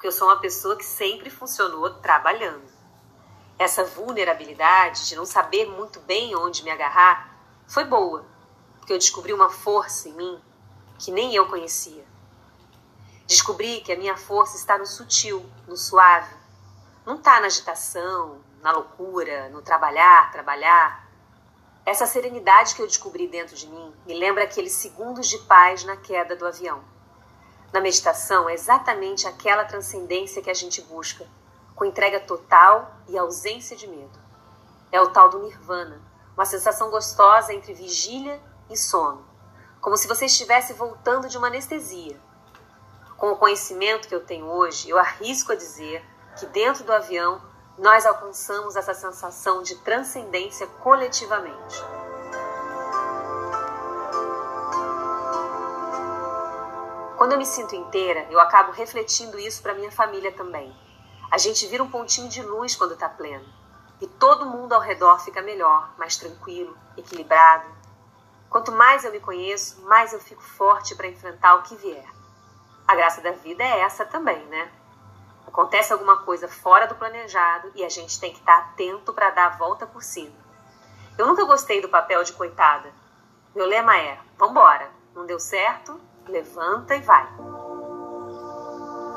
porque eu sou uma pessoa que sempre funcionou trabalhando. Essa vulnerabilidade de não saber muito bem onde me agarrar foi boa, porque eu descobri uma força em mim que nem eu conhecia. Descobri que a minha força está no sutil, no suave. Não está na agitação, na loucura, no trabalhar, trabalhar. Essa serenidade que eu descobri dentro de mim me lembra aqueles segundos de paz na queda do avião. Na meditação é exatamente aquela transcendência que a gente busca, com entrega total e ausência de medo. É o tal do nirvana, uma sensação gostosa entre vigília e sono, como se você estivesse voltando de uma anestesia. Com o conhecimento que eu tenho hoje, eu arrisco a dizer que dentro do avião nós alcançamos essa sensação de transcendência coletivamente. Quando eu me sinto inteira, eu acabo refletindo isso para minha família também. A gente vira um pontinho de luz quando está pleno. E todo mundo ao redor fica melhor, mais tranquilo, equilibrado. Quanto mais eu me conheço, mais eu fico forte para enfrentar o que vier. A graça da vida é essa também, né? Acontece alguma coisa fora do planejado e a gente tem que estar tá atento para dar a volta por cima. Eu nunca gostei do papel de coitada. Meu lema é: vambora, não deu certo? Levanta e vai.